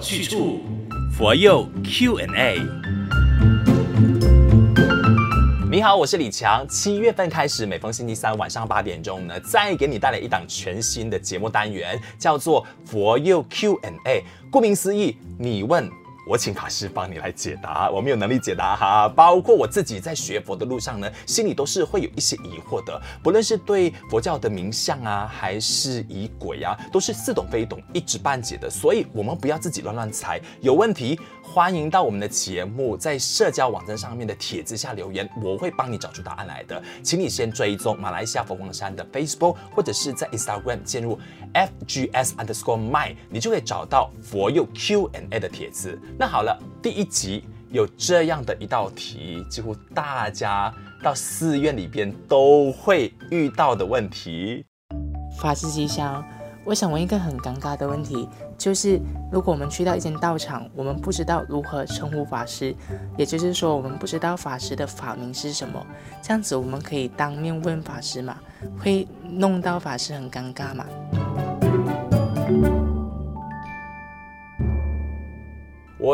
去处，佛佑 Q&A。你好，我是李强。七月份开始，每逢星期三晚上八点钟呢，再给你带来一档全新的节目单元，叫做佛佑 Q&A。顾名思义，你问。我请法师帮你来解答，我没有能力解答哈。包括我自己在学佛的路上呢，心里都是会有一些疑惑的，不论是对佛教的名相啊，还是仪轨啊，都是似懂非懂，一知半解的。所以，我们不要自己乱乱猜，有问题欢迎到我们的节目，在社交网站上面的帖子下留言，我会帮你找出答案来的。请你先追踪马来西亚佛光山的 Facebook，或者是在 Instagram 进入 FGS underscore my，你就可以找到佛佑 Q and A 的帖子。那好了，第一集有这样的一道题，几乎大家到寺院里边都会遇到的问题。法师吉祥，我想问一个很尴尬的问题，就是如果我们去到一间道场，我们不知道如何称呼法师，也就是说我们不知道法师的法名是什么，这样子我们可以当面问法师吗？会弄到法师很尴尬吗？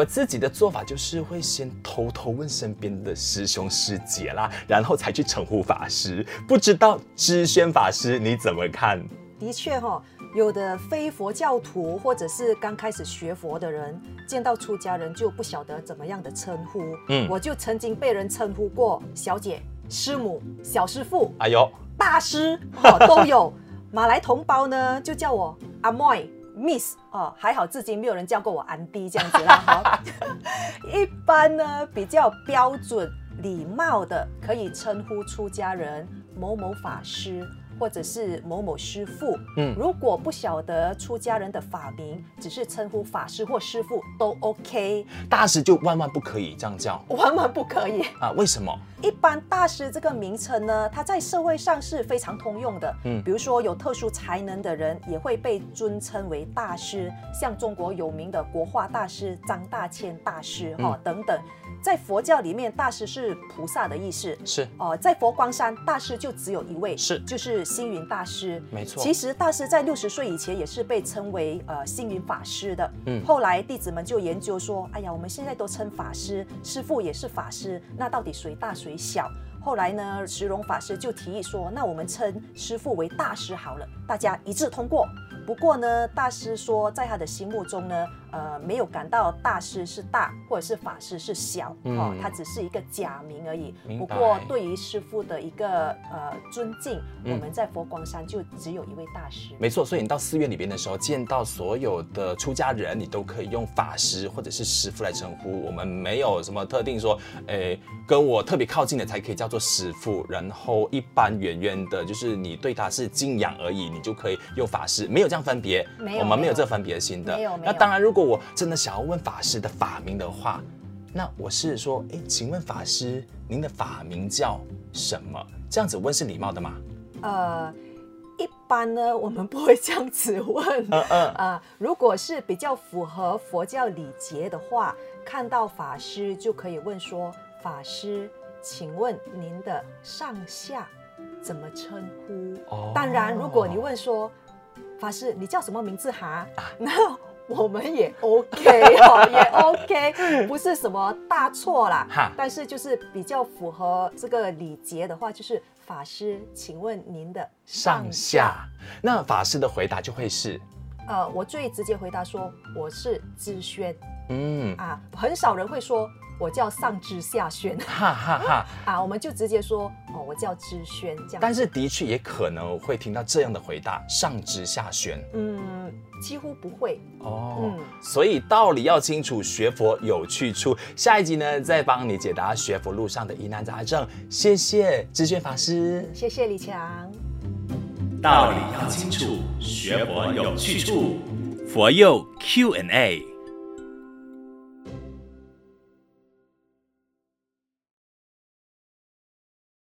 我自己的做法就是会先偷偷问身边的师兄师姐啦，然后才去称呼法师。不知道知宣法师你怎么看？的确哈、哦，有的非佛教徒或者是刚开始学佛的人，见到出家人就不晓得怎么样的称呼。嗯，我就曾经被人称呼过小姐、师母、小师傅，哎呦，大师哦都有。马来同胞呢就叫我阿妹。Miss 哦，还好至今没有人叫过我安迪这样子啦。好，一般呢比较标准礼貌的，可以称呼出家人某某法师。或者是某某师父，嗯，如果不晓得出家人的法名，只是称呼法师或师父都 OK。大师就万万不可以这样叫，万万不可以啊？为什么？一般大师这个名称呢，它在社会上是非常通用的，嗯，比如说有特殊才能的人也会被尊称为大师，像中国有名的国画大师张大千大师哈、嗯、等等。在佛教里面，大师是菩萨的意思，是哦、呃，在佛光山，大师就只有一位，是就是星云大师，没错。其实大师在六十岁以前也是被称为呃星云法师的，嗯。后来弟子们就研究说，哎呀，我们现在都称法师，师父也是法师，那到底谁大谁小？后来呢，石龙法师就提议说，那我们称师父为大师好了，大家一致通过。不过呢，大师说，在他的心目中呢，呃，没有感到大师是大，或者是法师是小，嗯、哦，他只是一个假名而已。不过，对于师傅的一个呃尊敬，嗯，我们在佛光山就只有一位大师。没错，所以你到寺院里边的时候，见到所有的出家人，你都可以用法师或者是师傅来称呼。我们没有什么特定说，诶，跟我特别靠近的才可以叫做师傅，然后一般远远的，就是你对他是敬仰而已，你就可以用法师，没有。这样分别，我们没有这分别心的。那当然，如果我真的想要问法师的法名的话，那我是说，哎，请问法师，您的法名叫什么？这样子问是礼貌的吗？呃，一般呢，我们不会这样子问。嗯嗯啊，如果是比较符合佛教礼节的话，看到法师就可以问说：“法师，请问您的上下怎么称呼？”哦，当然，如果你问说。法师，你叫什么名字哈？那我们也 OK 哦，也 OK，不是什么大错啦。哈，但是就是比较符合这个礼节的话，就是法师，请问您的上下。上下。那法师的回答就会是，呃，我最直接回答说我是知轩。嗯啊，很少人会说。我叫上知下宣，哈哈哈 啊！我们就直接说哦，我叫知宣这样。但是的确也可能会听到这样的回答，上知下宣。嗯，几乎不会哦。嗯，所以道理要清楚，学佛有去处。下一集呢，再帮你解答学佛路上的疑难杂症。谢谢知宣法师，谢谢李强。道理要清楚，学佛有去处。佛佑 Q&A。